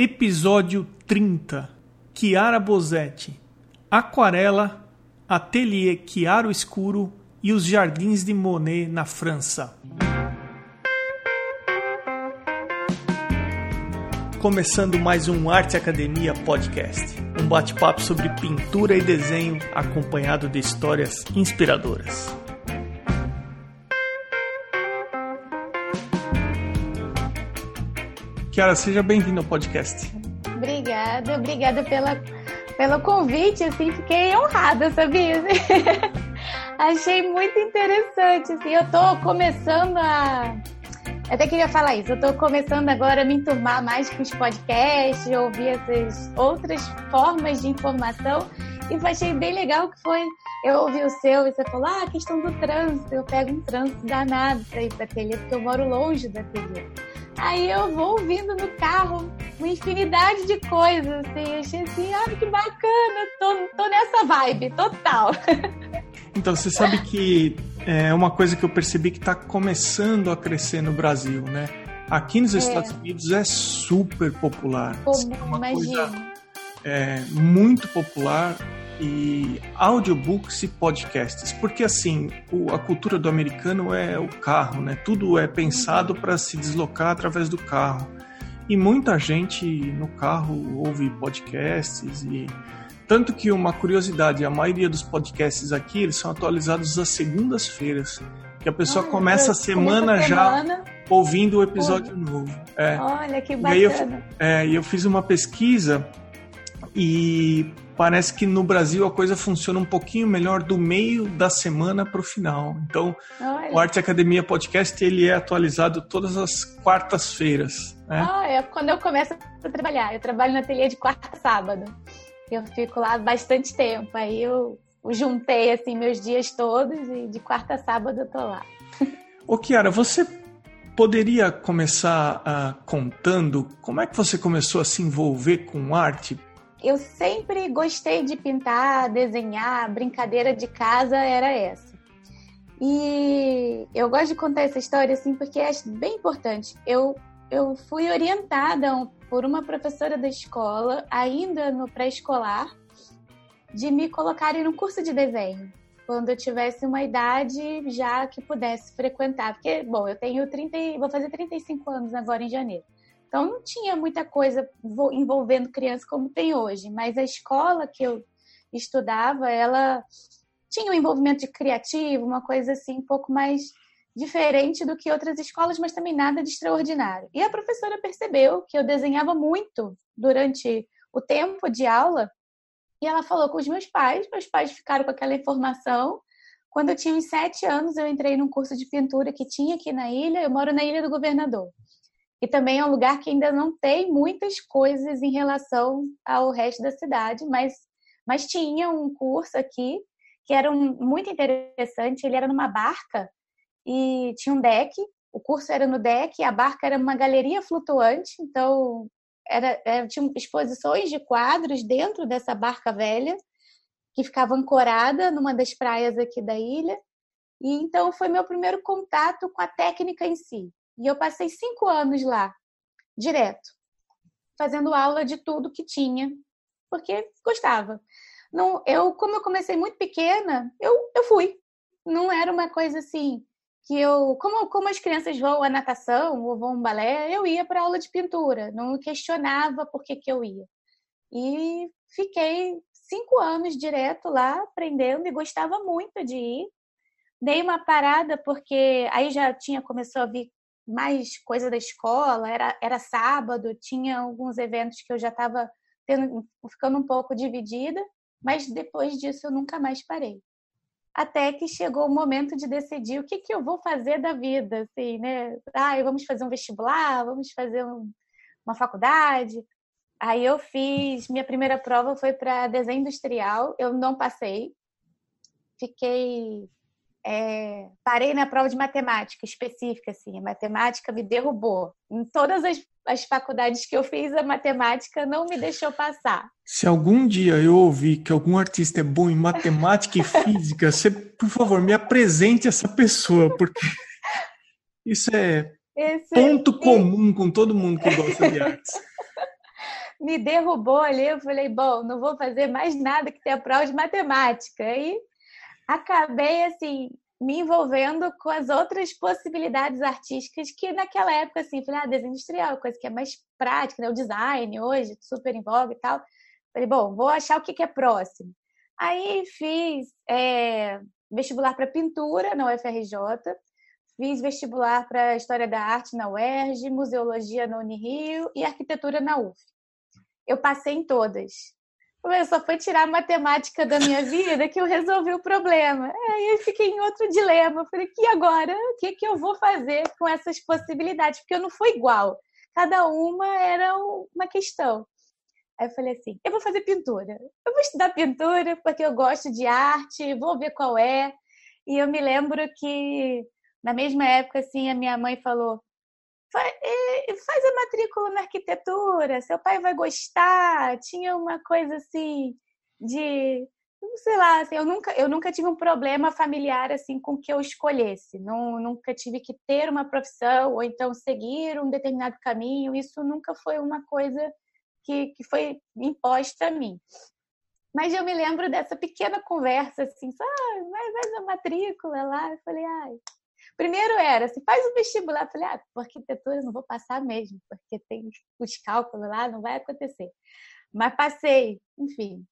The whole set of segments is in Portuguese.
Episódio 30. Chiara Bosetti. Aquarela, Ateliê Chiaro Escuro e os Jardins de Monet na França. Começando mais um Arte Academia Podcast. Um bate-papo sobre pintura e desenho acompanhado de histórias inspiradoras. Kiara, seja bem-vindo ao podcast. Obrigada, obrigada pela, pelo convite, assim, fiquei honrada, sabia? Achei muito interessante, assim, eu tô começando a... Eu até queria falar isso, eu tô começando agora a me enturmar mais com os podcasts, ouvir essas outras formas de informação, e achei bem legal que foi eu ouvi o seu e você falou, ah, a questão do trânsito, eu pego um trânsito danado para ir para ateliê, porque eu moro longe da ateliê. Aí eu vou ouvindo no carro uma infinidade de coisas, assim. Achei assim, ah, que bacana, tô, tô nessa vibe, total. Então, você sabe que é uma coisa que eu percebi que está começando a crescer no Brasil, né? Aqui nos é. Estados Unidos é super popular. Como, é uma imagina. coisa é, muito popular e audiobooks e podcasts, porque assim, o, a cultura do americano é o carro, né? Tudo é pensado para se deslocar através do carro. E muita gente no carro ouve podcasts e tanto que uma curiosidade, a maioria dos podcasts aqui, eles são atualizados às segundas-feiras, que a pessoa ah, começa a semana, já ouvindo o episódio Olha. novo. É. Olha que bacana. E eu, é, eu fiz uma pesquisa e parece que no Brasil a coisa funciona um pouquinho melhor do meio da semana para o final. Então, o Arte Academia Podcast ele é atualizado todas as quartas-feiras. Né? Ah, é quando eu começo a trabalhar. Eu trabalho no ateliê de quarta a sábado. Eu fico lá bastante tempo. Aí eu juntei assim meus dias todos e de quarta a sábado eu tô lá. Ô Kiara, você poderia começar uh, contando como é que você começou a se envolver com arte? Eu sempre gostei de pintar, desenhar, brincadeira de casa era essa. E eu gosto de contar essa história assim porque é bem importante. Eu, eu fui orientada por uma professora da escola, ainda no pré-escolar, de me colocarem no curso de desenho, quando eu tivesse uma idade já que pudesse frequentar. Porque, bom, eu tenho 30, vou fazer 35 anos agora em janeiro. Então não tinha muita coisa envolvendo criança como tem hoje, mas a escola que eu estudava, ela tinha um envolvimento de criativo, uma coisa assim um pouco mais diferente do que outras escolas, mas também nada de extraordinário. E a professora percebeu que eu desenhava muito durante o tempo de aula e ela falou com os meus pais, meus pais ficaram com aquela informação. Quando eu tinha uns sete anos, eu entrei num curso de pintura que tinha aqui na ilha. Eu moro na Ilha do Governador. E também é um lugar que ainda não tem muitas coisas em relação ao resto da cidade, mas, mas tinha um curso aqui que era um, muito interessante. Ele era numa barca e tinha um deck. O curso era no deck, a barca era uma galeria flutuante, então era, era, tinha exposições de quadros dentro dessa barca velha que ficava ancorada numa das praias aqui da ilha. E então foi meu primeiro contato com a técnica em si. E eu passei cinco anos lá, direto, fazendo aula de tudo que tinha, porque gostava. Não, eu, como eu comecei muito pequena, eu, eu fui. Não era uma coisa assim que eu, como, como as crianças vão à natação ou vão ao balé, eu ia para aula de pintura. Não questionava por que, que eu ia. E fiquei cinco anos direto lá aprendendo e gostava muito de ir. Dei uma parada porque aí já tinha começou a vir mais coisa da escola, era, era sábado, tinha alguns eventos que eu já estava ficando um pouco dividida, mas depois disso eu nunca mais parei. Até que chegou o momento de decidir o que, que eu vou fazer da vida, assim, né? Ah, vamos fazer um vestibular, vamos fazer um, uma faculdade. Aí eu fiz, minha primeira prova foi para desenho industrial, eu não passei. Fiquei é, parei na prova de matemática específica, assim, a matemática me derrubou. Em todas as, as faculdades que eu fiz, a matemática não me deixou passar. Se algum dia eu ouvir que algum artista é bom em matemática e física, você, por favor, me apresente essa pessoa, porque isso é Esse ponto é... comum com todo mundo que gosta de artes. me derrubou ali. Eu falei, bom, não vou fazer mais nada que ter a prova de matemática. Aí acabei, assim, me envolvendo com as outras possibilidades artísticas que naquela época, assim, falei, ah, desenho industrial, coisa que é mais prática, né? O design hoje, super em voga e tal. Falei, bom, vou achar o que, é próximo. Aí fiz é, vestibular para pintura na UFRJ, fiz vestibular para História da Arte na UERJ, Museologia na Unirio e Arquitetura na UF. Eu passei em todas. Eu só foi tirar a matemática da minha vida que eu resolvi o problema. Aí eu fiquei em outro dilema. Eu falei, e agora? O que, que eu vou fazer com essas possibilidades? Porque eu não fui igual. Cada uma era uma questão. Aí eu falei assim: eu vou fazer pintura. Eu vou estudar pintura porque eu gosto de arte, vou ver qual é. E eu me lembro que na mesma época, assim, a minha mãe falou: faz a matrícula na arquitetura, seu pai vai gostar. Tinha uma coisa assim de sei lá, assim, eu nunca eu nunca tive um problema familiar assim com que eu escolhesse. Não, nunca tive que ter uma profissão ou então seguir um determinado caminho. Isso nunca foi uma coisa que, que foi imposta a mim. Mas eu me lembro dessa pequena conversa assim, ah, vai, na matrícula lá. Eu falei, ai. Primeiro era, se faz o vestibular, eu falei, ah, por arquitetura não vou passar mesmo, porque tem os cálculos lá, não vai acontecer. Mas passei, enfim,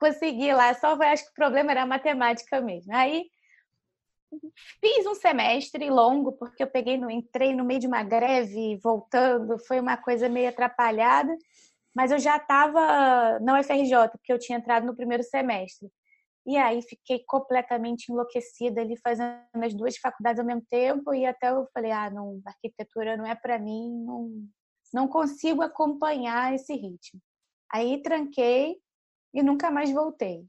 consegui lá, só acho que o problema era a matemática mesmo. Aí fiz um semestre longo, porque eu peguei no, entrei no meio de uma greve, voltando, foi uma coisa meio atrapalhada mas eu já estava na UFRJ, porque eu tinha entrado no primeiro semestre. E aí fiquei completamente enlouquecida ali fazendo as duas faculdades ao mesmo tempo e até eu falei, ah, não, arquitetura não é para mim, não, não consigo acompanhar esse ritmo. Aí tranquei e nunca mais voltei.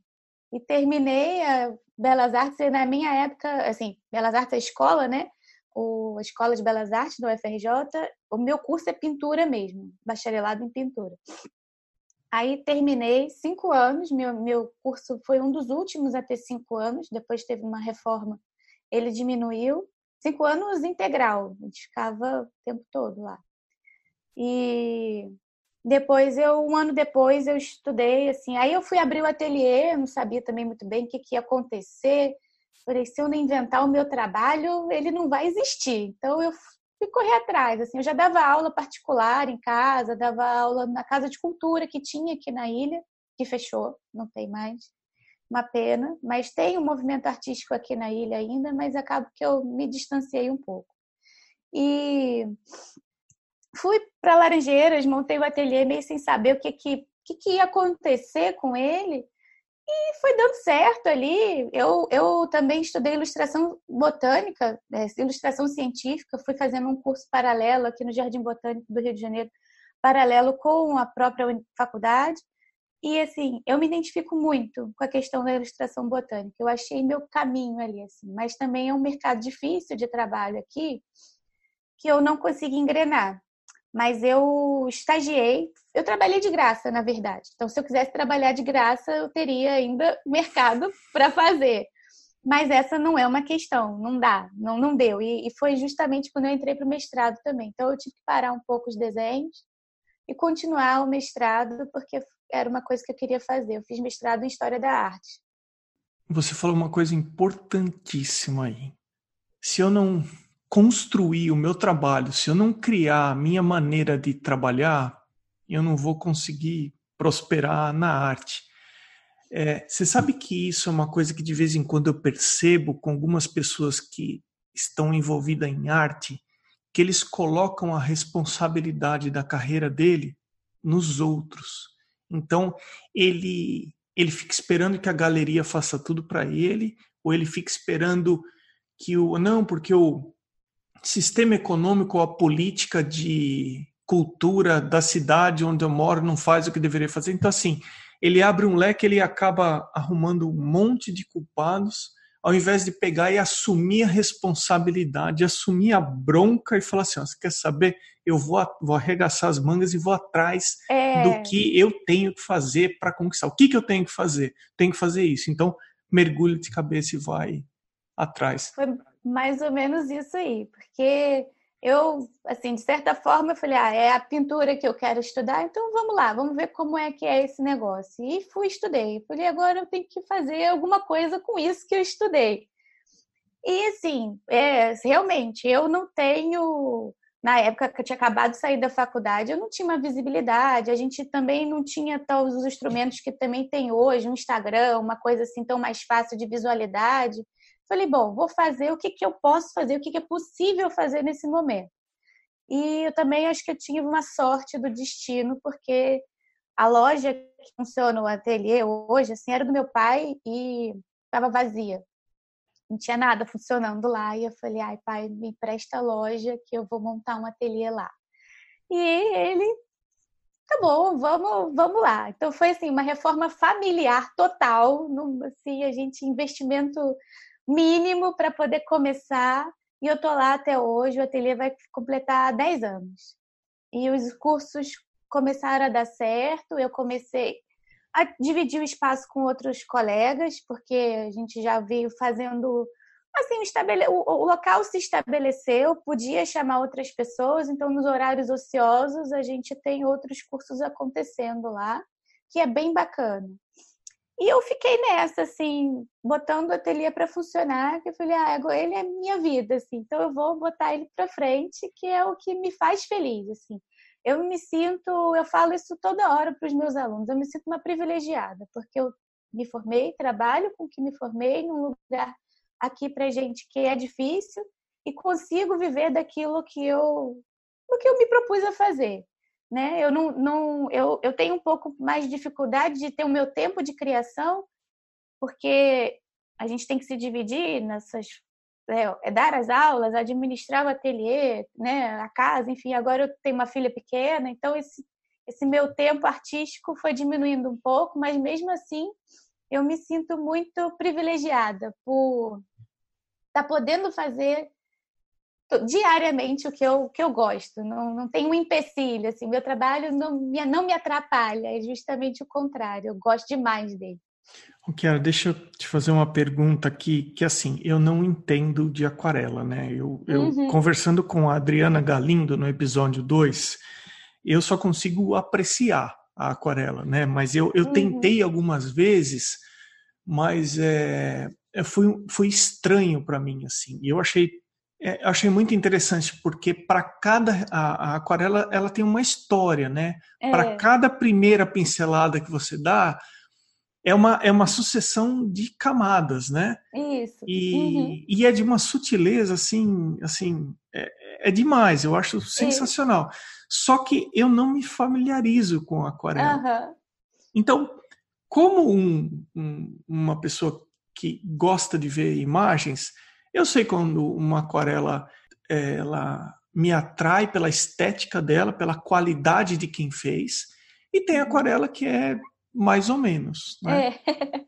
E terminei a Belas Artes e na minha época, assim, Belas Artes é escola, né? O, a Escola de Belas Artes do UFRJ, o meu curso é pintura mesmo, bacharelado em pintura. Aí terminei cinco anos, meu, meu curso foi um dos últimos a ter cinco anos, depois teve uma reforma, ele diminuiu. Cinco anos integral, a gente ficava o tempo todo lá. E depois eu, um ano depois, eu estudei, assim, aí eu fui abrir o ateliê, não sabia também muito bem o que, que ia acontecer, Falei, se eu não inventar o meu trabalho, ele não vai existir. Então eu fui correr atrás. Assim, eu já dava aula particular em casa, dava aula na casa de cultura que tinha aqui na ilha, que fechou, não tem mais. Uma pena, mas tem um movimento artístico aqui na ilha ainda, mas acabo que eu me distanciei um pouco. E fui para Laranjeiras, montei o ateliê meio sem saber o que, que, que, que ia acontecer com ele. E foi dando certo ali. Eu, eu também estudei ilustração botânica, é, ilustração científica, fui fazendo um curso paralelo aqui no Jardim Botânico do Rio de Janeiro, paralelo com a própria faculdade. E assim, eu me identifico muito com a questão da ilustração botânica. Eu achei meu caminho ali, assim. Mas também é um mercado difícil de trabalho aqui que eu não consegui engrenar mas eu estagiei, eu trabalhei de graça, na verdade. Então, se eu quisesse trabalhar de graça, eu teria ainda mercado para fazer. Mas essa não é uma questão, não dá, não, não deu. E, e foi justamente quando eu entrei para o mestrado também. Então, eu tive que parar um pouco os desenhos e continuar o mestrado, porque era uma coisa que eu queria fazer. Eu fiz mestrado em História da Arte. Você falou uma coisa importantíssima aí. Se eu não construir o meu trabalho, se eu não criar a minha maneira de trabalhar, eu não vou conseguir prosperar na arte. É, você sabe que isso é uma coisa que de vez em quando eu percebo com algumas pessoas que estão envolvidas em arte, que eles colocam a responsabilidade da carreira dele nos outros. Então, ele ele fica esperando que a galeria faça tudo para ele, ou ele fica esperando que o não, porque o sistema econômico a política de cultura da cidade onde eu moro não faz o que deveria fazer. Então, assim, ele abre um leque, ele acaba arrumando um monte de culpados, ao invés de pegar e assumir a responsabilidade, assumir a bronca e falar assim: você quer saber? Eu vou, vou arregaçar as mangas e vou atrás é... do que eu tenho que fazer para conquistar. O que, que eu tenho que fazer? Tenho que fazer isso. Então, mergulha de cabeça e vai atrás. Foi mais ou menos isso aí, porque eu, assim, de certa forma, eu falei, ah, é a pintura que eu quero estudar, então vamos lá, vamos ver como é que é esse negócio. E fui, estudei. Falei, agora eu tenho que fazer alguma coisa com isso que eu estudei. E, assim, é, realmente, eu não tenho na época que eu tinha acabado de sair da faculdade, eu não tinha uma visibilidade, a gente também não tinha todos os instrumentos que também tem hoje, um Instagram, uma coisa assim tão mais fácil de visualidade. Falei, bom, vou fazer o que, que eu posso fazer, o que, que é possível fazer nesse momento. E eu também acho que eu tive uma sorte do destino, porque a loja que funciona, o ateliê hoje, assim, era do meu pai e estava vazia não tinha nada funcionando lá. E eu falei, ai, pai, me empresta a loja que eu vou montar um ateliê lá. E ele, tá bom, vamos, vamos lá. Então foi assim, uma reforma familiar total, assim, a gente investimento mínimo para poder começar. E eu tô lá até hoje, o ateliê vai completar 10 anos. E os cursos começaram a dar certo, eu comecei a dividir o espaço com outros colegas, porque a gente já veio fazendo assim, estabele... o, o local se estabeleceu, podia chamar outras pessoas, então nos horários ociosos a gente tem outros cursos acontecendo lá, que é bem bacana. E eu fiquei nessa, assim, botando o ateliê para funcionar, que eu falei, ah, ele é minha vida, assim, então eu vou botar ele para frente, que é o que me faz feliz, assim eu me sinto, eu falo isso toda hora para os meus alunos, eu me sinto uma privilegiada, porque eu me formei, trabalho com o que me formei num lugar aqui para gente que é difícil e consigo viver daquilo que eu, do que eu me propus a fazer. Né? Eu, não, não, eu, eu tenho um pouco mais de dificuldade de ter o meu tempo de criação, porque a gente tem que se dividir nessas é, é, dar as aulas, administrar o ateliê, né, a casa, enfim, agora eu tenho uma filha pequena, então esse, esse meu tempo artístico foi diminuindo um pouco, mas mesmo assim eu me sinto muito privilegiada por estar tá podendo fazer diariamente o que eu, que eu gosto, não, não tem um empecilho, assim, meu trabalho não me, não me atrapalha, é justamente o contrário, eu gosto demais dele. Kiara, deixa eu te fazer uma pergunta aqui, que assim, eu não entendo de aquarela, né? Eu, eu uhum. conversando com a Adriana Galindo no episódio 2, eu só consigo apreciar a aquarela, né? Mas eu, eu uhum. tentei algumas vezes, mas é, é foi, foi estranho para mim, assim. E eu achei, é, achei muito interessante, porque para cada. A, a, aquarela ela tem uma história, né? É. Para cada primeira pincelada que você dá é uma, é uma sucessão de camadas, né? Isso. E, uhum. e é de uma sutileza, assim, assim é, é demais, eu acho sensacional. Isso. Só que eu não me familiarizo com aquarela. Uhum. Então, como um, um, uma pessoa que gosta de ver imagens, eu sei quando uma aquarela ela me atrai pela estética dela, pela qualidade de quem fez, e tem uhum. aquarela que é mais ou menos. Né? É.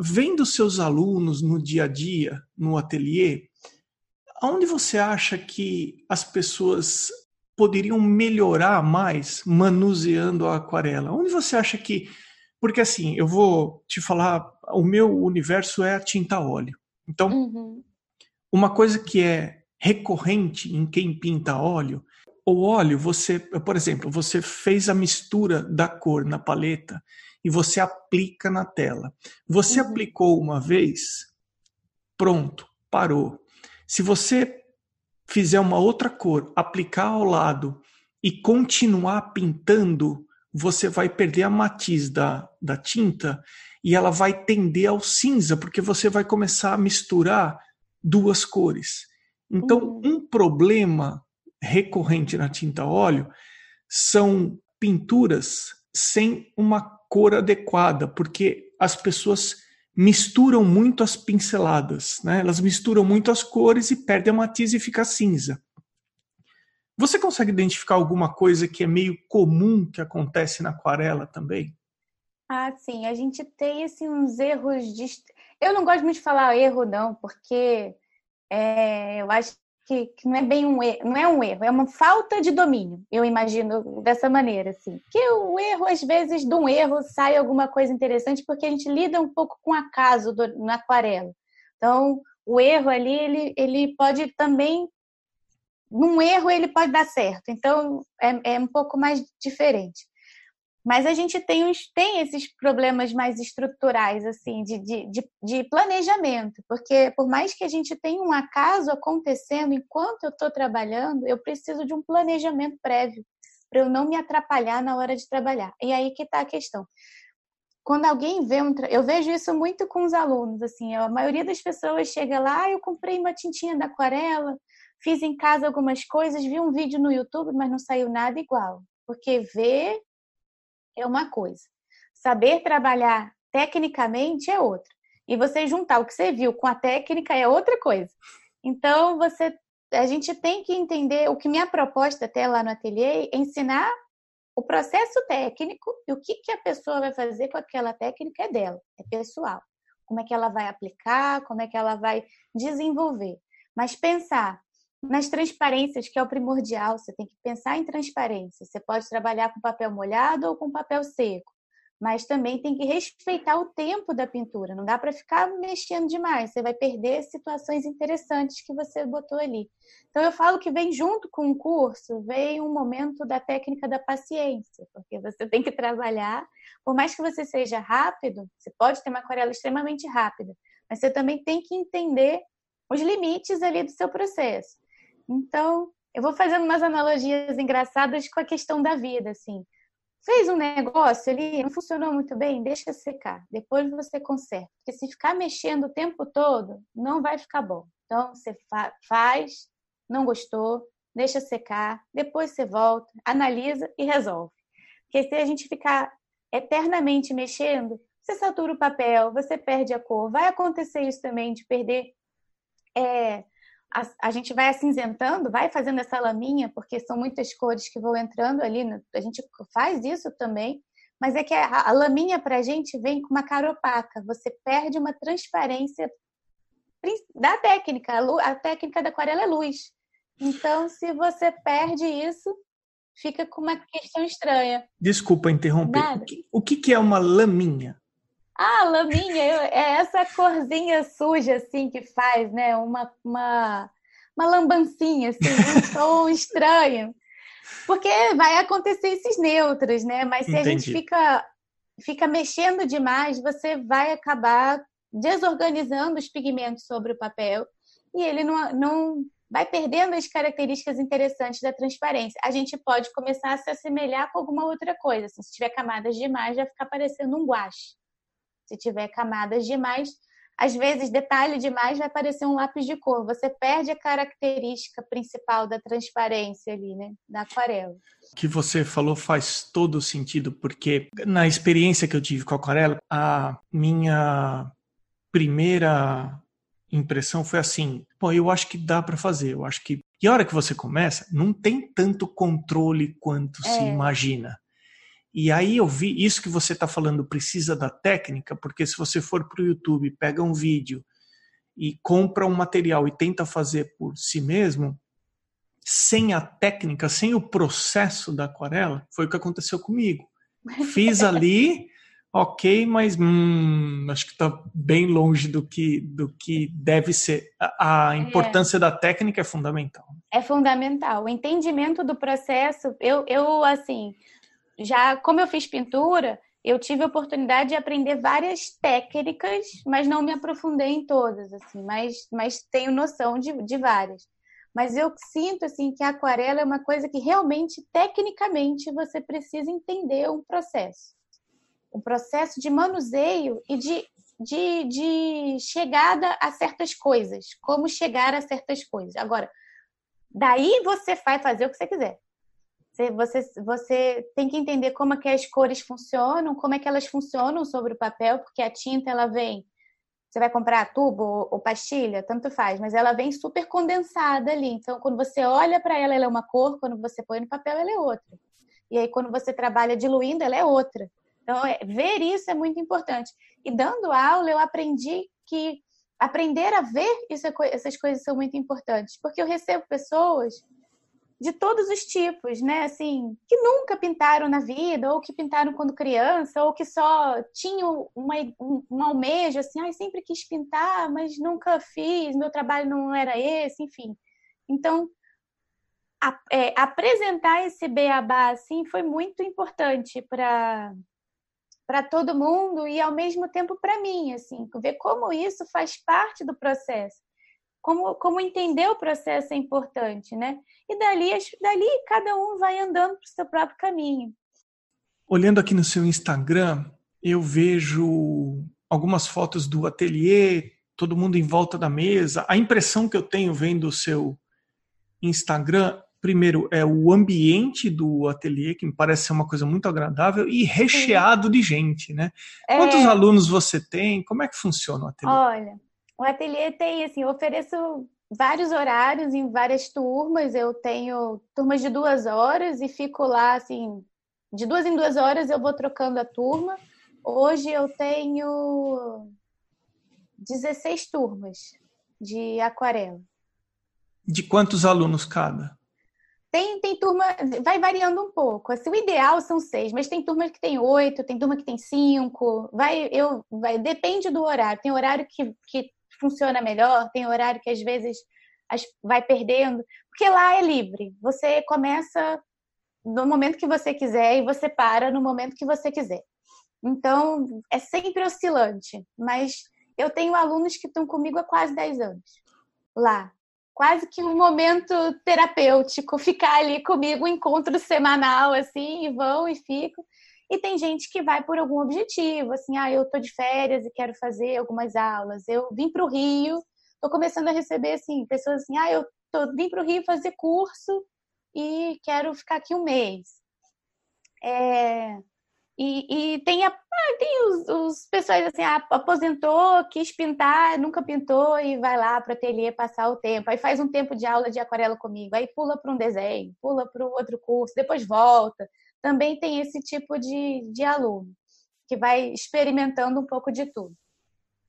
Vendo seus alunos no dia a dia, no ateliê, onde você acha que as pessoas poderiam melhorar mais manuseando a aquarela? Onde você acha que. Porque assim, eu vou te falar, o meu universo é a tinta óleo. Então, uhum. uma coisa que é recorrente em quem pinta óleo o óleo, você, por exemplo, você fez a mistura da cor na paleta e você aplica na tela. Você uhum. aplicou uma vez, pronto, parou. Se você fizer uma outra cor, aplicar ao lado e continuar pintando, você vai perder a matiz da, da tinta e ela vai tender ao cinza, porque você vai começar a misturar duas cores. Então, uhum. um problema recorrente na tinta óleo são pinturas sem uma cor adequada, porque as pessoas misturam muito as pinceladas, né? Elas misturam muito as cores e perdem a matiz e fica cinza. Você consegue identificar alguma coisa que é meio comum que acontece na aquarela também? Ah, sim. A gente tem assim, uns erros de. Eu não gosto muito de falar erro, não, porque é, eu acho que, que, não é bem um erro, não é um erro, é uma falta de domínio, eu imagino dessa maneira, assim. Que o erro, às vezes, de um erro sai alguma coisa interessante, porque a gente lida um pouco com acaso do, na aquarela. Então, o erro ali, ele, ele pode também num erro ele pode dar certo. Então é, é um pouco mais diferente. Mas a gente tem, uns, tem esses problemas mais estruturais, assim, de, de, de, planejamento, porque por mais que a gente tenha um acaso acontecendo enquanto eu estou trabalhando, eu preciso de um planejamento prévio para eu não me atrapalhar na hora de trabalhar. E aí que está a questão. Quando alguém vê um. Eu vejo isso muito com os alunos, assim, a maioria das pessoas chega lá, ah, eu comprei uma tintinha da aquarela, fiz em casa algumas coisas, vi um vídeo no YouTube, mas não saiu nada igual. Porque ver é uma coisa, saber trabalhar tecnicamente é outra. E você juntar o que você viu com a técnica é outra coisa. Então, você a gente tem que entender o que minha proposta até lá no ateliê é ensinar o processo técnico e o que, que a pessoa vai fazer com aquela técnica é dela, é pessoal. Como é que ela vai aplicar, como é que ela vai desenvolver. Mas pensar nas transparências, que é o primordial, você tem que pensar em transparência. Você pode trabalhar com papel molhado ou com papel seco, mas também tem que respeitar o tempo da pintura. Não dá para ficar mexendo demais, você vai perder situações interessantes que você botou ali. Então eu falo que vem junto com o curso, vem um momento da técnica da paciência, porque você tem que trabalhar, por mais que você seja rápido, você pode ter uma aquarela extremamente rápida, mas você também tem que entender os limites ali do seu processo. Então, eu vou fazendo umas analogias engraçadas com a questão da vida, assim. Fez um negócio ali, não funcionou muito bem, deixa secar. Depois você conserta. Porque se ficar mexendo o tempo todo, não vai ficar bom. Então, você fa faz, não gostou, deixa secar, depois você volta, analisa e resolve. Porque se a gente ficar eternamente mexendo, você satura o papel, você perde a cor. Vai acontecer isso também de perder é, a, a, gente vai acinzentando, vai fazendo essa laminha, porque são muitas cores que vão entrando ali, no, a gente faz isso também, mas é que a, a laminha para a gente vem com uma cara opaca, você perde uma transparência da técnica, a, a técnica da aquarela é luz. Então, se você perde isso, fica com uma questão estranha. Desculpa interromper. O que, o que é uma laminha? Ah, laminha, é essa corzinha suja, assim, que faz, né? Uma, uma, uma lambancinha, assim, um tom estranho. Porque vai acontecer esses neutros, né? Mas se Entendi. a gente fica, fica mexendo demais, você vai acabar desorganizando os pigmentos sobre o papel e ele não, não vai perdendo as características interessantes da transparência. A gente pode começar a se assemelhar com alguma outra coisa. Assim, se tiver camadas demais, vai ficar parecendo um guache se tiver camadas demais, às vezes detalhe demais vai parecer um lápis de cor. Você perde a característica principal da transparência ali, né, da aquarela. O que você falou faz todo sentido, porque na experiência que eu tive com a aquarela, a minha primeira impressão foi assim: pô, eu acho que dá para fazer. Eu acho que. E a hora que você começa, não tem tanto controle quanto é. se imagina. E aí eu vi isso que você está falando precisa da técnica, porque se você for para o YouTube, pega um vídeo e compra um material e tenta fazer por si mesmo, sem a técnica, sem o processo da aquarela, foi o que aconteceu comigo. Fiz ali, ok, mas hum, acho que está bem longe do que, do que deve ser. A, a é. importância é. da técnica é fundamental. É fundamental. O entendimento do processo, eu, eu assim, já como eu fiz pintura, eu tive a oportunidade de aprender várias técnicas, mas não me aprofundei em todas, assim, mas, mas tenho noção de, de várias. Mas eu sinto assim que a aquarela é uma coisa que realmente, tecnicamente, você precisa entender um processo. Um processo de manuseio e de, de, de chegada a certas coisas. Como chegar a certas coisas. Agora, daí você vai fazer o que você quiser. Você, você tem que entender como é que as cores funcionam, como é que elas funcionam sobre o papel, porque a tinta ela vem. Você vai comprar tubo ou, ou pastilha, tanto faz, mas ela vem super condensada ali. Então, quando você olha para ela, ela é uma cor, quando você põe no papel, ela é outra. E aí, quando você trabalha diluindo, ela é outra. Então, é, ver isso é muito importante. E dando aula, eu aprendi que aprender a ver isso, é essas coisas são muito importantes, porque eu recebo pessoas de todos os tipos, né? Assim, que nunca pintaram na vida, ou que pintaram quando criança, ou que só tinham uma, um, um almejo, assim, ah, sempre quis pintar, mas nunca fiz, meu trabalho não era esse, enfim. Então, a, é, apresentar esse beabá assim foi muito importante para para todo mundo e ao mesmo tempo para mim, assim, ver como isso faz parte do processo, como, como entender o processo é importante, né? E dali, dali cada um vai andando para o seu próprio caminho. Olhando aqui no seu Instagram, eu vejo algumas fotos do ateliê, todo mundo em volta da mesa. A impressão que eu tenho vendo o seu Instagram primeiro, é o ambiente do ateliê, que me parece ser uma coisa muito agradável, e recheado Sim. de gente, né? É... Quantos alunos você tem? Como é que funciona o ateliê? Olha, o ateliê tem, assim, eu ofereço vários horários em várias turmas. Eu tenho turmas de duas horas e fico lá, assim, de duas em duas horas eu vou trocando a turma. Hoje eu tenho 16 turmas de aquarela. De quantos alunos cada? Tem, tem turma, vai variando um pouco. Assim, o ideal são seis, mas tem turma que tem oito, tem turma que tem cinco. Vai, eu, vai, depende do horário. Tem horário que, que funciona melhor, tem horário que às vezes vai perdendo, porque lá é livre. Você começa no momento que você quiser e você para no momento que você quiser. Então, é sempre oscilante, mas eu tenho alunos que estão comigo há quase 10 anos lá quase que um momento terapêutico, ficar ali comigo, um encontro semanal, assim, e vão e ficam. E tem gente que vai por algum objetivo, assim, ah, eu tô de férias e quero fazer algumas aulas. Eu vim para o Rio, tô começando a receber, assim, pessoas assim, ah, eu tô, vim para o Rio fazer curso e quero ficar aqui um mês. É, e, e tem, a, ah, tem os, os pessoas assim, ah, aposentou, quis pintar, nunca pintou e vai lá para o ateliê passar o tempo. Aí faz um tempo de aula de aquarela comigo, aí pula para um desenho, pula para o outro curso, depois volta. Também tem esse tipo de, de aluno que vai experimentando um pouco de tudo.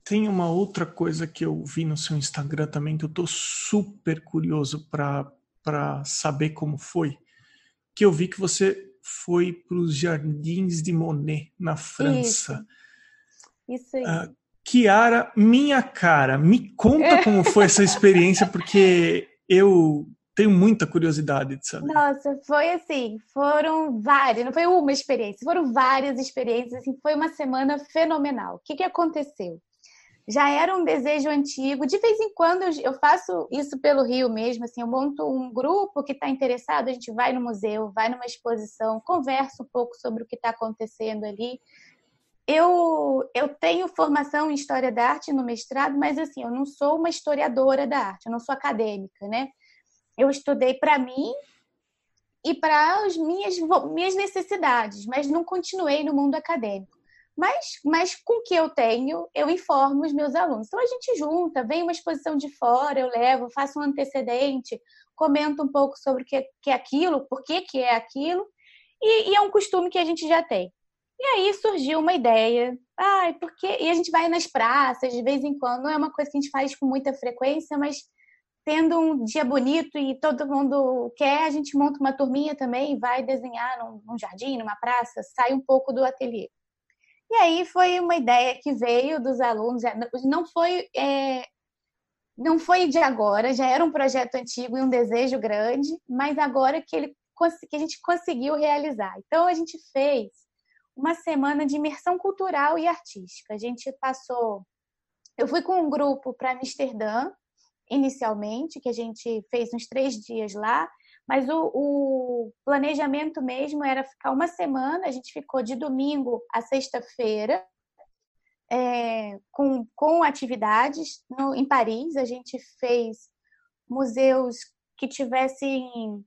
Tem uma outra coisa que eu vi no seu Instagram também que eu estou super curioso para saber como foi. Que eu vi que você foi para os Jardins de Monet, na França. Isso, Isso aí. Kiara, minha cara, me conta como foi essa experiência, porque eu tenho muita curiosidade de saber. Nossa, foi assim, foram várias, não foi uma experiência, foram várias experiências, assim, foi uma semana fenomenal. O que, que aconteceu? já era um desejo antigo. De vez em quando eu faço isso pelo Rio mesmo, assim, eu monto um grupo que está interessado, a gente vai no museu, vai numa exposição, conversa um pouco sobre o que está acontecendo ali. Eu, eu tenho formação em História da Arte no mestrado, mas assim, eu não sou uma historiadora da arte, eu não sou acadêmica, né? Eu estudei para mim e para as minhas, minhas necessidades, mas não continuei no mundo acadêmico. Mas, mas com o que eu tenho, eu informo os meus alunos. Então a gente junta, vem uma exposição de fora, eu levo, faço um antecedente, comento um pouco sobre o que, que é aquilo, por que, que é aquilo, e, e é um costume que a gente já tem. E aí surgiu uma ideia, ai, porque e a gente vai nas praças de vez em quando, não é uma coisa que a gente faz com muita frequência, mas tendo um dia bonito e todo mundo quer, a gente monta uma turminha também, vai desenhar num, num jardim, numa praça, sai um pouco do ateliê. E aí foi uma ideia que veio dos alunos, é, não foi, é, não foi de agora, já era um projeto antigo e um desejo grande, mas agora que, ele, que a gente conseguiu realizar. Então a gente fez uma semana de imersão cultural e artística. A gente passou. Eu fui com um grupo para Amsterdã, inicialmente, que a gente fez uns três dias lá, mas o, o, planejamento mesmo era ficar uma semana, a gente ficou de domingo a sexta-feira, é, com, com atividades no, em Paris. A gente fez museus que tivessem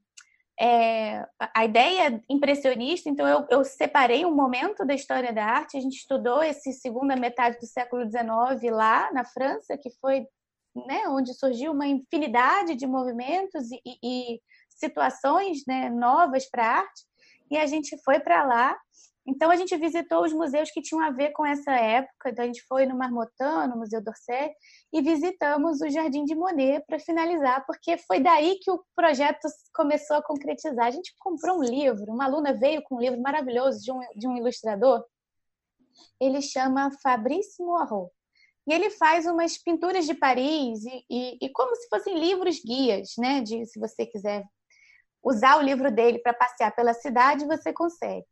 é, a ideia impressionista, então eu, eu, separei um momento da história da arte, a gente estudou esse segunda metade do século XIX lá na França, que foi né, onde surgiu uma infinidade de movimentos e, e situações né, novas para a arte, e a gente foi para lá. Então, a gente visitou os museus que tinham a ver com essa época. Então, a gente foi no Marmottan, no Museu d'Orsay, e visitamos o Jardim de Monet para finalizar, porque foi daí que o projeto começou a concretizar. A gente comprou um livro, uma aluna veio com um livro maravilhoso de um, de um ilustrador. Ele chama Fabrice Moirot. E ele faz umas pinturas de Paris, e, e, e como se fossem livros guias, né? De, se você quiser usar o livro dele para passear pela cidade, você consegue.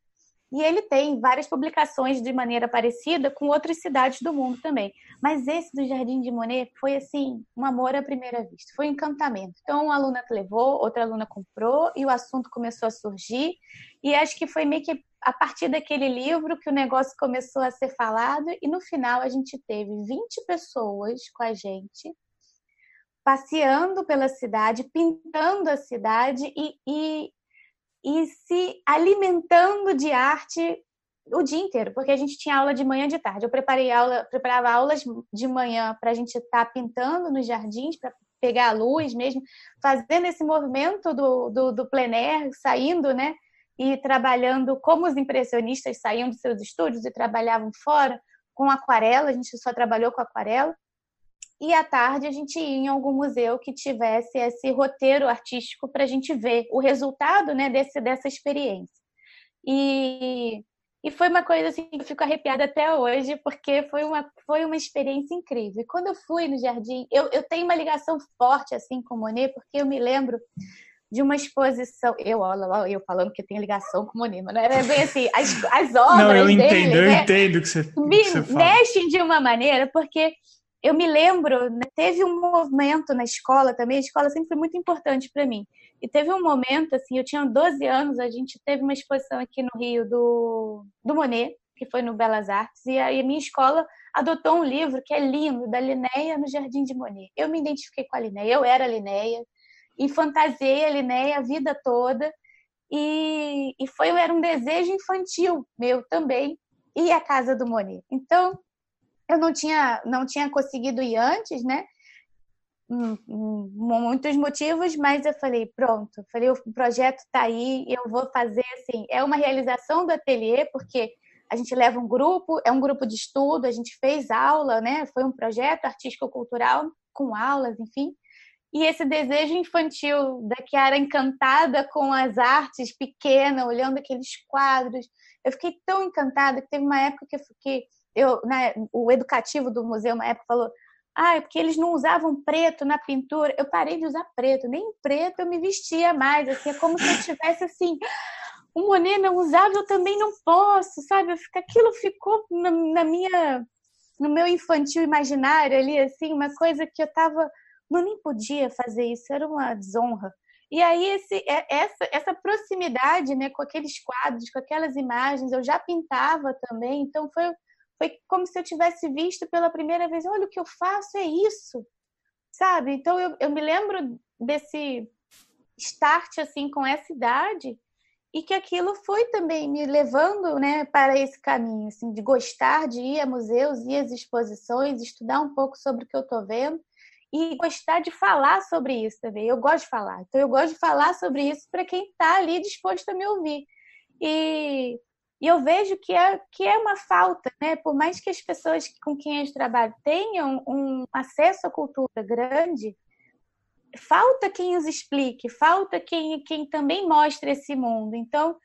E ele tem várias publicações de maneira parecida com outras cidades do mundo também. Mas esse do Jardim de Monet foi assim, um amor à primeira vista, foi um encantamento. Então, uma aluna levou, outra aluna comprou e o assunto começou a surgir. E acho que foi meio que a partir daquele livro que o negócio começou a ser falado e no final a gente teve 20 pessoas com a gente passeando pela cidade, pintando a cidade e, e, e se alimentando de arte o dia inteiro, porque a gente tinha aula de manhã e de tarde. Eu preparei aula, preparava aulas de manhã para a gente estar tá pintando nos jardins, para pegar a luz mesmo, fazendo esse movimento do, do, do plein air, saindo, né? E trabalhando como os impressionistas saíam de seus estúdios e trabalhavam fora com aquarela, a gente só trabalhou com aquarela e à tarde a gente ia em algum museu que tivesse esse roteiro artístico para a gente ver o resultado né, desse, dessa experiência. E, e foi uma coisa assim que eu fico arrepiada até hoje, porque foi uma, foi uma experiência incrível. E quando eu fui no jardim, eu, eu tenho uma ligação forte assim com Monet, porque eu me lembro de uma exposição. Eu, eu falando que tem ligação com o Monet, mas não é bem assim. As, as obras. Não, eu entendo, dele, eu né, entendo que você. Me que você fala. mexem de uma maneira, porque eu me lembro, né, teve um movimento na escola também, a escola sempre foi muito importante para mim. E teve um momento, assim, eu tinha 12 anos, a gente teve uma exposição aqui no Rio do, do Monet, que foi no Belas Artes, e aí a minha escola adotou um livro que é lindo, da Linéia no Jardim de Monet. Eu me identifiquei com a Linéia, eu era a Linéia, e fantasiei a Linéia a vida toda, e, e foi, era um desejo infantil meu também, ir à casa do Monet. Então, eu não tinha, não tinha conseguido ir antes, né? Hum, hum, muitos motivos, mas eu falei, pronto, falei, o projeto está aí, eu vou fazer assim, é uma realização do ateliê, porque a gente leva um grupo, é um grupo de estudo, a gente fez aula, né? Foi um projeto artístico-cultural com aulas, enfim. E esse desejo infantil da Kiara encantada com as artes, pequena, olhando aqueles quadros. Eu fiquei tão encantada que teve uma época que eu fiquei eu, né, o educativo do museu, uma época, falou: ah, é porque eles não usavam preto na pintura. Eu parei de usar preto, nem preto eu me vestia mais. Assim, é como se eu tivesse assim. O Monet não usava, eu também não posso, sabe? Aquilo ficou na, na minha, no meu infantil imaginário ali, assim, uma coisa que eu tava, não nem podia fazer isso, era uma desonra. E aí esse, é, essa, essa proximidade, né, com aqueles quadros, com aquelas imagens, eu já pintava também, então foi foi como se eu tivesse visto pela primeira vez. Olha, o que eu faço é isso, sabe? Então eu, eu me lembro desse start assim com essa idade e que aquilo foi também me levando né, para esse caminho, assim, de gostar de ir a museus, ir às exposições, estudar um pouco sobre o que eu estou vendo e gostar de falar sobre isso também. Eu gosto de falar, então eu gosto de falar sobre isso para quem está ali disposto a me ouvir. E e eu vejo que é, que é uma falta, né? Por mais que as pessoas com quem a gente trabalha tenham um acesso à cultura grande, falta quem os explique, falta quem, quem também mostre esse mundo. Então,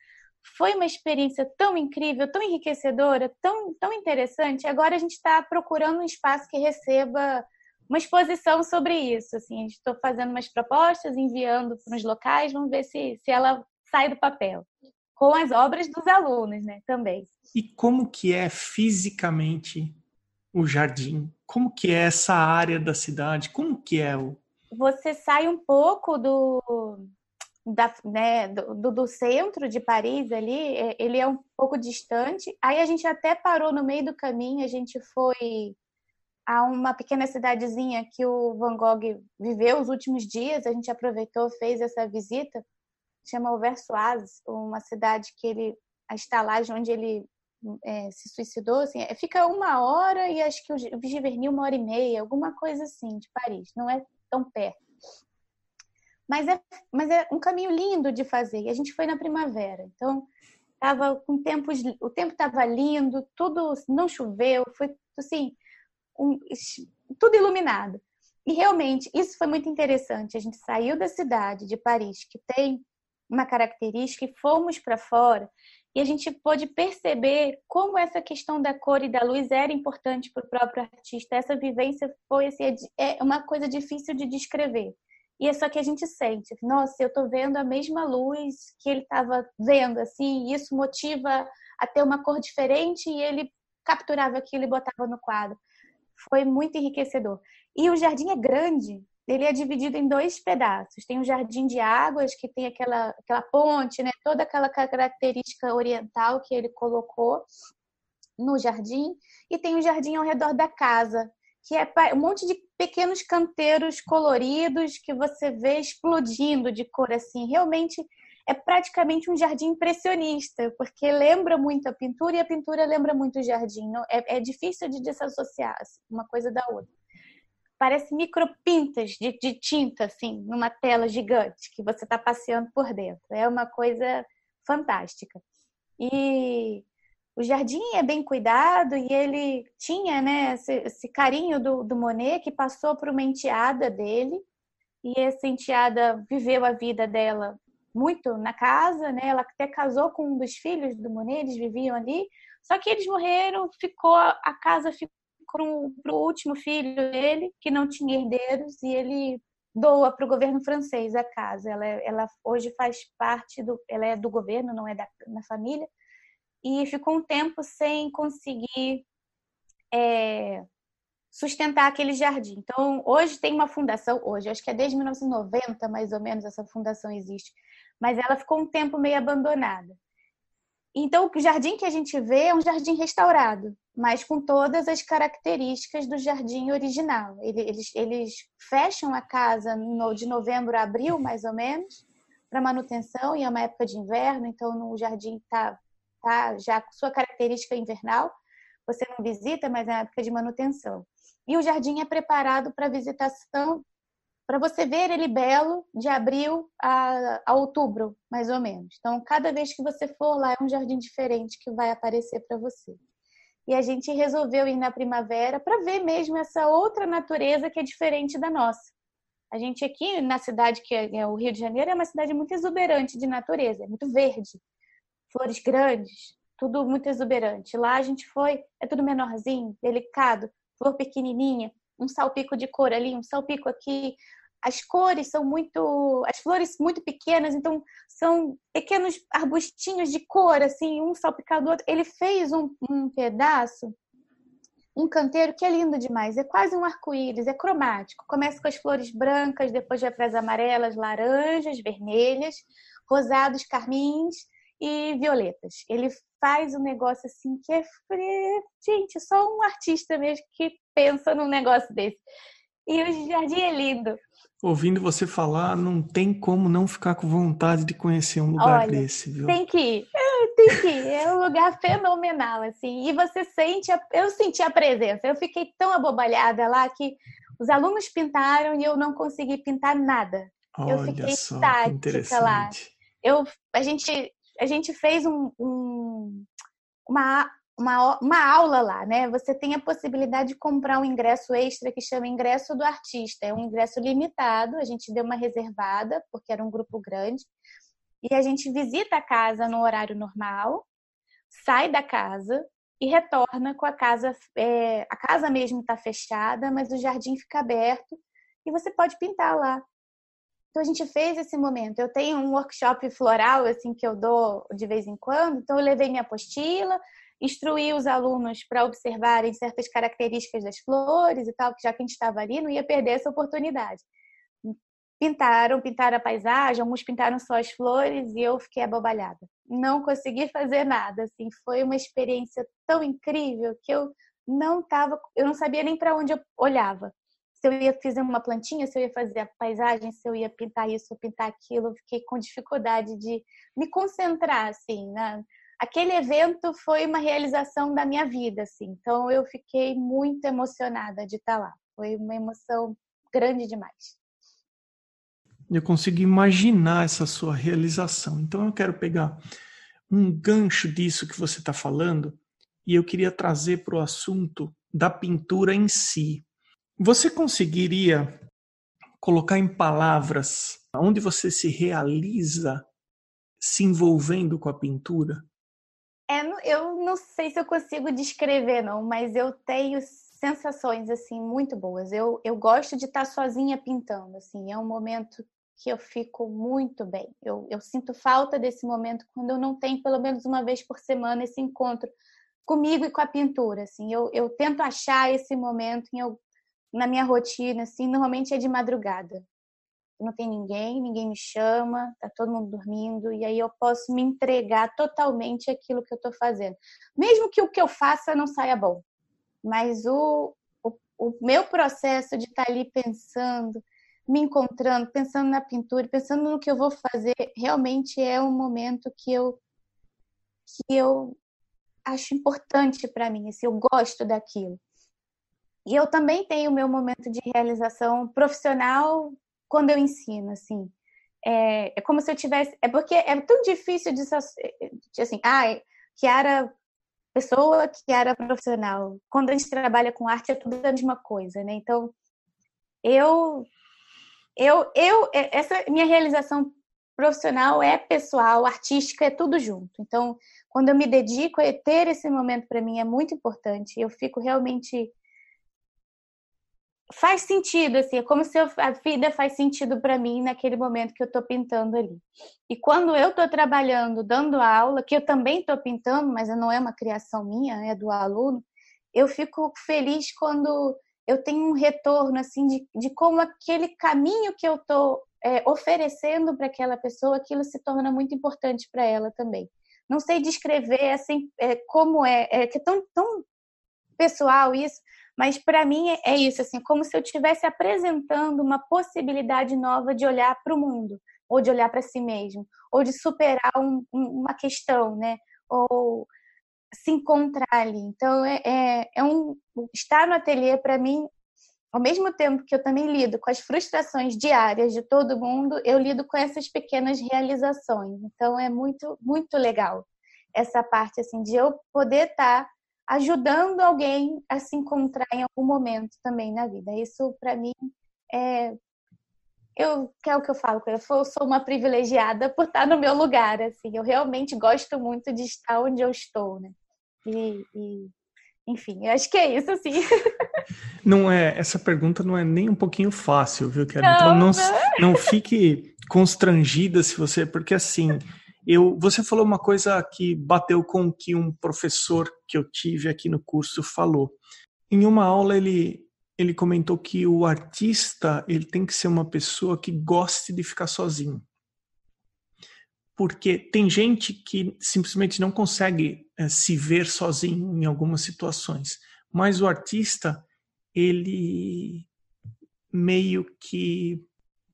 foi uma experiência tão incrível, tão enriquecedora, tão, tão interessante. Agora a gente está procurando um espaço que receba uma exposição sobre isso. Assim, estou fazendo umas propostas, enviando para os locais, vamos ver se, se ela sai do papel com as obras dos alunos, né, também. E como que é fisicamente o jardim? Como que é essa área da cidade? Como que é o Você sai um pouco do da, né, do, do, centro de Paris ali, é, ele é um pouco distante. Aí a gente até parou no meio do caminho, a gente foi a uma pequena cidadezinha que o Van Gogh viveu os últimos dias, a gente aproveitou, fez essa visita chama Oversoise, uma cidade que ele, a estalagem onde ele é, se suicidou, assim, é, fica uma hora e acho que o Giverny uma hora e meia, alguma coisa assim, de Paris, não é tão perto. Mas é, mas é um caminho lindo de fazer, e a gente foi na primavera, então tava com tempos, o tempo estava lindo, tudo não choveu, foi assim, um, tudo iluminado. E realmente, isso foi muito interessante. A gente saiu da cidade de Paris, que tem uma característica e fomos para fora e a gente pôde perceber como essa questão da cor e da luz era importante para o próprio artista. Essa vivência foi assim, é, é uma coisa difícil de descrever. E é só que a gente sente, nossa, eu estou vendo a mesma luz que ele estava vendo, assim, e isso motiva a ter uma cor diferente e ele capturava aquilo e botava no quadro. Foi muito enriquecedor. E o jardim é grande, ele é dividido em dois pedaços. Tem o jardim de águas, que tem aquela, aquela ponte, né? toda aquela característica oriental que ele colocou no jardim, e tem o jardim ao redor da casa, que é um monte de pequenos canteiros coloridos que você vê explodindo de cor assim. Realmente é praticamente um jardim impressionista, porque lembra muito a pintura e a pintura lembra muito o jardim. É, é difícil de desassociar assim, uma coisa da outra parece micropintas de, de tinta, assim, numa tela gigante que você está passeando por dentro. É uma coisa fantástica. E o jardim é bem cuidado e ele tinha né, esse, esse carinho do, do, Monet que passou para uma enteada dele. E essa enteada viveu a vida dela muito na casa, né? Ela até casou com um dos filhos do Monet, eles viviam ali. Só que eles morreram, ficou a casa ficou para o último filho dele, que não tinha herdeiros, e ele doa para o governo francês a casa. Ela, ela hoje faz parte do, ela é do governo, não é da, da família, e ficou um tempo sem conseguir é, sustentar aquele jardim. Então, hoje tem uma fundação, hoje, acho que é desde 1990 mais ou menos essa fundação existe, mas ela ficou um tempo meio abandonada. Então, o jardim que a gente vê é um jardim restaurado, mas com todas as características do jardim original. Eles, eles fecham a casa de novembro a abril, mais ou menos, para manutenção, e é uma época de inverno, então o jardim está tá já com sua característica invernal. Você não visita, mas é uma época de manutenção. E o jardim é preparado para visitação para você ver ele belo de abril a, a, outubro, mais ou menos. Então, cada vez que você for lá, é um jardim diferente que vai aparecer para você. E a gente resolveu ir na primavera para ver mesmo essa outra natureza que é diferente da nossa. A gente aqui na cidade, que é o Rio de Janeiro, é uma cidade muito exuberante de natureza, é muito verde, flores grandes, tudo muito exuberante. Lá a gente foi, é tudo menorzinho, delicado, flor pequenininha, um salpico de cor ali, um salpico aqui, as cores são muito, as flores muito pequenas, então são pequenos arbustinhos de cor, assim, um salpicado do outro. Ele fez um, um pedaço, um canteiro que é lindo demais, é quase um arco-íris, é cromático. Começa com as flores brancas, depois vai para as amarelas, laranjas, vermelhas, rosados, carmins e violetas. Ele faz um negócio assim que é, gente, só um artista mesmo que pensa num negócio desse. E o jardim é lindo. Ouvindo você falar, não tem como não ficar com vontade de conhecer um lugar Olha, desse, viu? Tem que ir, é, tem que ir. É um lugar fenomenal, assim. E você sente, a... eu senti a presença. Eu fiquei tão abobalhada lá que os alunos pintaram e eu não consegui pintar nada. Olha eu fiquei só, estática lá. Eu, a gente, a gente fez um, um uma uma, uma aula lá, né? Você tem a possibilidade de comprar um ingresso extra que chama ingresso do artista. É um ingresso limitado, a gente deu uma reservada, porque era um grupo grande. E a gente visita a casa no horário normal, sai da casa e retorna com a casa. É, a casa mesmo está fechada, mas o jardim fica aberto e você pode pintar lá. Então a gente fez esse momento. Eu tenho um workshop floral assim que eu dou de vez em quando. Então eu levei minha apostila, instruir os alunos para observarem certas características das flores e tal, que já que a gente estava ali, não ia perder essa oportunidade. Pintaram, pintaram a paisagem, alguns pintaram só as flores e eu fiquei abobalhada. Não consegui fazer nada, assim, foi uma experiência tão incrível que eu não tava, eu não sabia nem para onde eu olhava. Se eu ia fazer uma plantinha, se eu ia fazer a paisagem, se eu ia pintar isso, pintar aquilo, fiquei com dificuldade de me concentrar, assim, né? Aquele evento foi uma realização da minha vida, assim. Então eu fiquei muito emocionada de estar lá. Foi uma emoção grande demais. Eu consigo imaginar essa sua realização. Então eu quero pegar um gancho disso que você está falando e eu queria trazer para o assunto da pintura em si. Você conseguiria colocar em palavras onde você se realiza se envolvendo com a pintura? É, eu não sei se eu consigo descrever, não, mas eu tenho sensações assim muito boas. Eu, eu gosto de estar sozinha pintando, assim, é um momento que eu fico muito bem. Eu, eu sinto falta desse momento quando eu não tenho pelo menos uma vez por semana esse encontro comigo e com a pintura, assim. Eu, eu tento achar esse momento em, eu, na minha rotina, assim, normalmente é de madrugada. Não tem ninguém, ninguém me chama, tá todo mundo dormindo e aí eu posso me entregar totalmente aquilo que eu estou fazendo, mesmo que o que eu faça não saia bom. Mas o, o, o meu processo de estar tá ali pensando, me encontrando, pensando na pintura, pensando no que eu vou fazer, realmente é um momento que eu que eu acho importante para mim, assim, eu gosto daquilo. E eu também tenho o meu momento de realização profissional quando eu ensino, assim. É, é como se eu tivesse. É porque é tão difícil de, de assim, ah, Kiara pessoa, Kiara profissional. Quando a gente trabalha com arte é tudo a mesma coisa, né? Então, eu eu, eu, é, essa minha realização profissional é pessoal, artística, é tudo junto. Então, quando eu me dedico a ter esse momento para mim é muito importante. Eu fico realmente faz sentido assim, é como se eu, a vida faz sentido para mim naquele momento que eu estou pintando ali. E quando eu estou trabalhando, dando aula, que eu também estou pintando, mas não é uma criação minha, é do aluno, eu fico feliz quando eu tenho um retorno assim de, de como aquele caminho que eu estou é, oferecendo para aquela pessoa, aquilo se torna muito importante para ela também. Não sei descrever assim é, como é, é é tão, tão pessoal isso, mas para mim é, é isso assim, como se eu estivesse apresentando uma possibilidade nova de olhar para o mundo, ou de olhar para si mesmo, ou de superar um, uma questão, né? Ou se encontrar ali. Então, é, é, é um estar no ateliê para mim, ao mesmo tempo que eu também lido com as frustrações diárias de todo mundo, eu lido com essas pequenas realizações. Então, é muito muito legal essa parte assim de eu poder estar tá ajudando alguém a se encontrar em algum momento também na vida. Isso para mim é eu que é o que eu falo, eu sou uma privilegiada por estar no meu lugar, assim. Eu realmente gosto muito de estar onde eu estou, né? E, e enfim, eu acho que é isso, assim. Não é, essa pergunta não é nem um pouquinho fácil, viu, Karen? Então não, não fique constrangida se você, porque assim, eu, você falou uma coisa que bateu com o que um professor que eu tive aqui no curso falou. Em uma aula ele ele comentou que o artista ele tem que ser uma pessoa que goste de ficar sozinho. Porque tem gente que simplesmente não consegue é, se ver sozinho em algumas situações. Mas o artista, ele meio que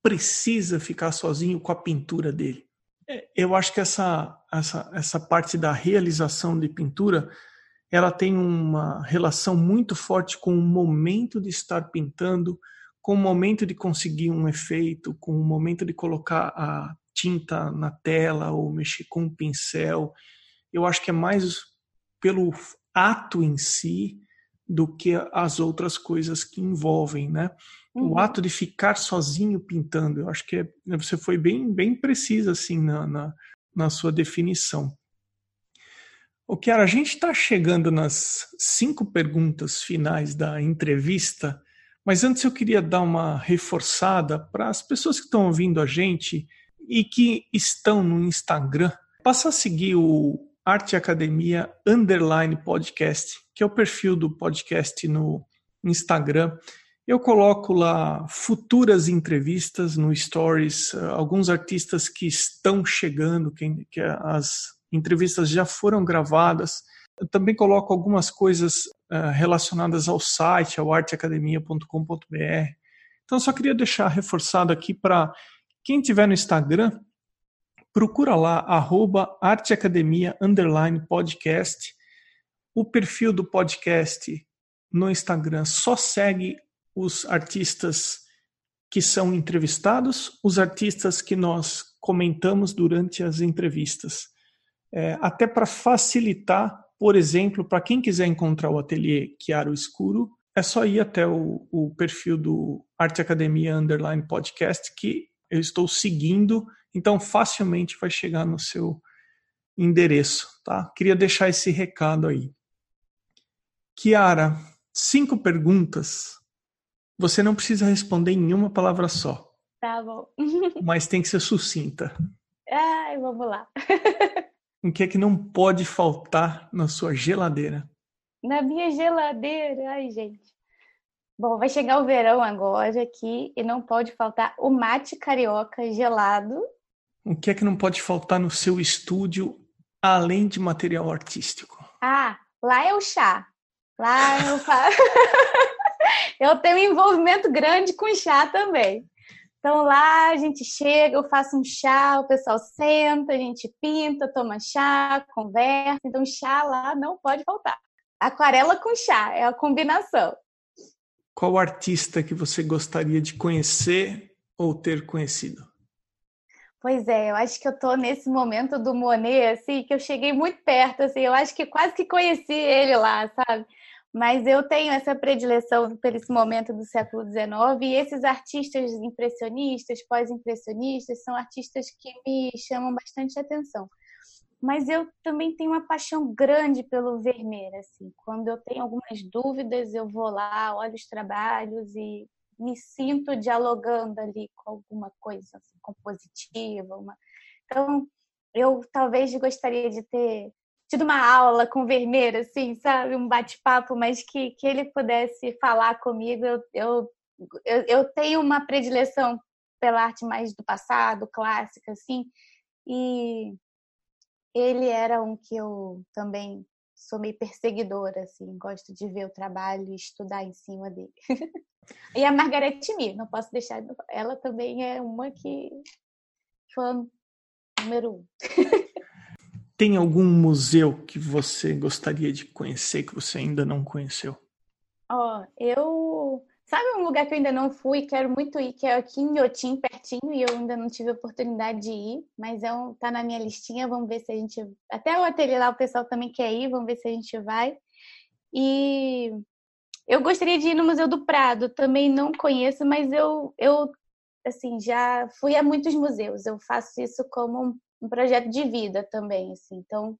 precisa ficar sozinho com a pintura dele. Eu acho que essa, essa, essa parte da realização de pintura ela tem uma relação muito forte com o momento de estar pintando, com o momento de conseguir um efeito, com o momento de colocar a tinta na tela ou mexer com um pincel. Eu acho que é mais pelo ato em si do que as outras coisas que envolvem, né? Uhum. O ato de ficar sozinho pintando, eu acho que é, você foi bem, bem precisa assim na, na, na sua definição. O Kiara, a gente está chegando nas cinco perguntas finais da entrevista, mas antes eu queria dar uma reforçada para as pessoas que estão ouvindo a gente e que estão no Instagram. Passa a seguir o Arte Academia Underline Podcast, que é o perfil do podcast no Instagram. Eu coloco lá futuras entrevistas no Stories, alguns artistas que estão chegando, que, que as entrevistas já foram gravadas. Eu também coloco algumas coisas uh, relacionadas ao site, ao arteacademia.com.br. Então, só queria deixar reforçado aqui para quem tiver no Instagram, procura lá, arroba arteacademia, podcast. O perfil do podcast no Instagram só segue os artistas que são entrevistados, os artistas que nós comentamos durante as entrevistas é, até para facilitar, por exemplo, para quem quiser encontrar o ateliê Chiaro Escuro, é só ir até o, o perfil do Arte Academia Underline Podcast, que eu estou seguindo, então facilmente vai chegar no seu endereço, tá? Queria deixar esse recado aí. Kiara, cinco perguntas. Você não precisa responder em uma palavra só. Tá bom. mas tem que ser sucinta. Ai, vamos lá. o que é que não pode faltar na sua geladeira? Na minha geladeira, ai, gente. Bom, vai chegar o verão agora aqui e não pode faltar o mate carioca gelado. O que é que não pode faltar no seu estúdio além de material artístico? Ah, lá é o chá. Lá eu faço. eu tenho um envolvimento grande com chá também. Então lá a gente chega, eu faço um chá, o pessoal senta, a gente pinta, toma chá, conversa. Então chá lá não pode faltar. Aquarela com chá é a combinação. Qual artista que você gostaria de conhecer ou ter conhecido? Pois é, eu acho que eu tô nesse momento do Monet, assim, que eu cheguei muito perto, assim, eu acho que quase que conheci ele lá, sabe? Mas eu tenho essa predileção por esse momento do século XIX e esses artistas impressionistas, pós-impressionistas, são artistas que me chamam bastante atenção. Mas eu também tenho uma paixão grande pelo Vermeer, assim. Quando eu tenho algumas dúvidas, eu vou lá, olho os trabalhos e me sinto dialogando ali com alguma coisa assim, compositiva. Uma... Então, eu talvez gostaria de ter tido uma aula com o Vermeer, assim, sabe? Um bate-papo, mas que, que ele pudesse falar comigo. Eu, eu, eu, tenho uma predileção pela arte mais do passado, clássica, assim, e ele era um que eu também sou meio perseguidora, assim, gosto de ver o trabalho e estudar em cima dele. e a Margaret Mee, não posso deixar, ela também é uma que fã número um. Tem algum museu que você gostaria de conhecer que você ainda não conheceu? Ó, oh, eu. Sabe um lugar que eu ainda não fui, quero muito ir, que é aqui em Iotim, pertinho, e eu ainda não tive oportunidade de ir, mas é um, tá na minha listinha, vamos ver se a gente. Até o ateliê lá o pessoal também quer ir, vamos ver se a gente vai. E eu gostaria de ir no Museu do Prado, também não conheço, mas eu, eu assim, já fui a muitos museus, eu faço isso como um um projeto de vida também, assim. Então,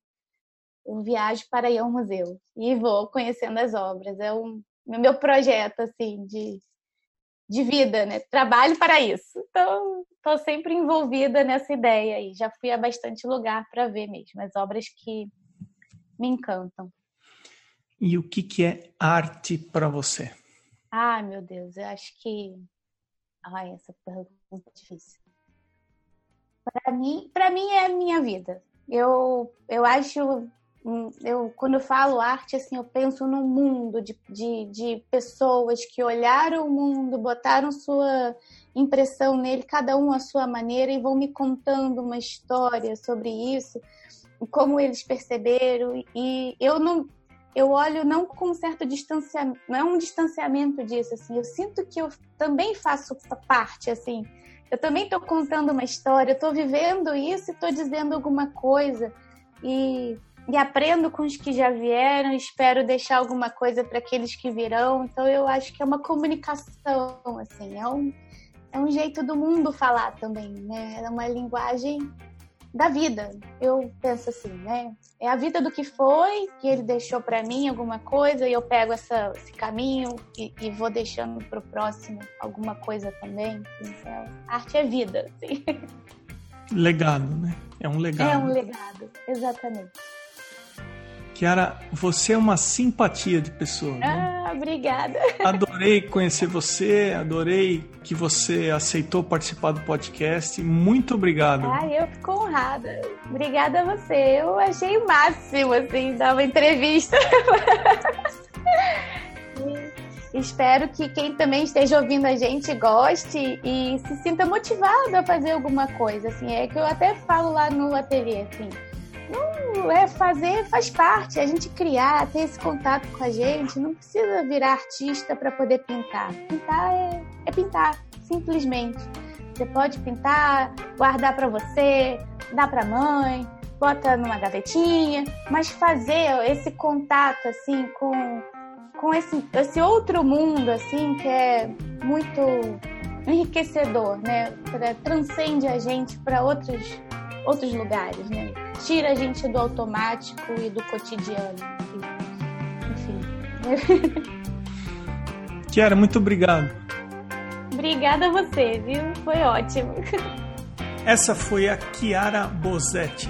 eu viajo para ir ao museu e vou conhecendo as obras. É um meu projeto, assim, de, de vida, né? Trabalho para isso. Então, estou sempre envolvida nessa ideia e já fui a bastante lugar para ver mesmo as obras que me encantam. E o que, que é arte para você? Ah, meu Deus, eu acho que. Ai, essa pergunta é difícil. Para mim, para mim é a minha vida. Eu, eu acho, eu quando eu falo arte, assim, eu penso num mundo de, de, de pessoas que olharam o mundo, botaram sua impressão nele, cada um à sua maneira, e vão me contando uma história sobre isso, como eles perceberam. E eu não, eu olho não com um certo distanciamento, não é um distanciamento disso, assim. Eu sinto que eu também faço parte, assim eu também estou contando uma história, estou vivendo isso e estou dizendo alguma coisa. E, e aprendo com os que já vieram, espero deixar alguma coisa para aqueles que virão. Então eu acho que é uma comunicação, assim, é um, é um jeito do mundo falar também, né? É uma linguagem da vida. Eu penso assim, né? É a vida do que foi, que ele deixou para mim alguma coisa, e eu pego essa, esse caminho e, e vou deixando para o próximo alguma coisa também. Então, arte é vida. Assim. Legado, né? É um legado. É um legado, exatamente. Kiara, você é uma simpatia de pessoa. Né? Ah, obrigada. Adorei conhecer você, adorei que você aceitou participar do podcast. Muito obrigado. Ah, eu fico honrada. Obrigada a você. Eu achei o máximo, assim, dar uma entrevista. Espero que quem também esteja ouvindo a gente goste e se sinta motivado a fazer alguma coisa. Assim, é que eu até falo lá no ateliê, assim não é fazer, faz parte. A gente criar, ter esse contato com a gente, não precisa virar artista para poder pintar. Pintar é, é pintar, simplesmente. Você pode pintar, guardar para você, dar para mãe, bota numa gavetinha, mas fazer esse contato assim com com esse, esse outro mundo assim que é muito enriquecedor, né? Transcende a gente para outros outros lugares, né? Tira a gente do automático e do cotidiano. Enfim. Kiara, muito obrigado. Obrigada a você, viu? Foi ótimo. Essa foi a Chiara Bosetti.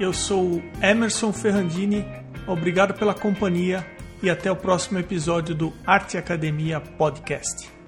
Eu sou o Emerson Ferrandini. Obrigado pela companhia e até o próximo episódio do Arte Academia Podcast.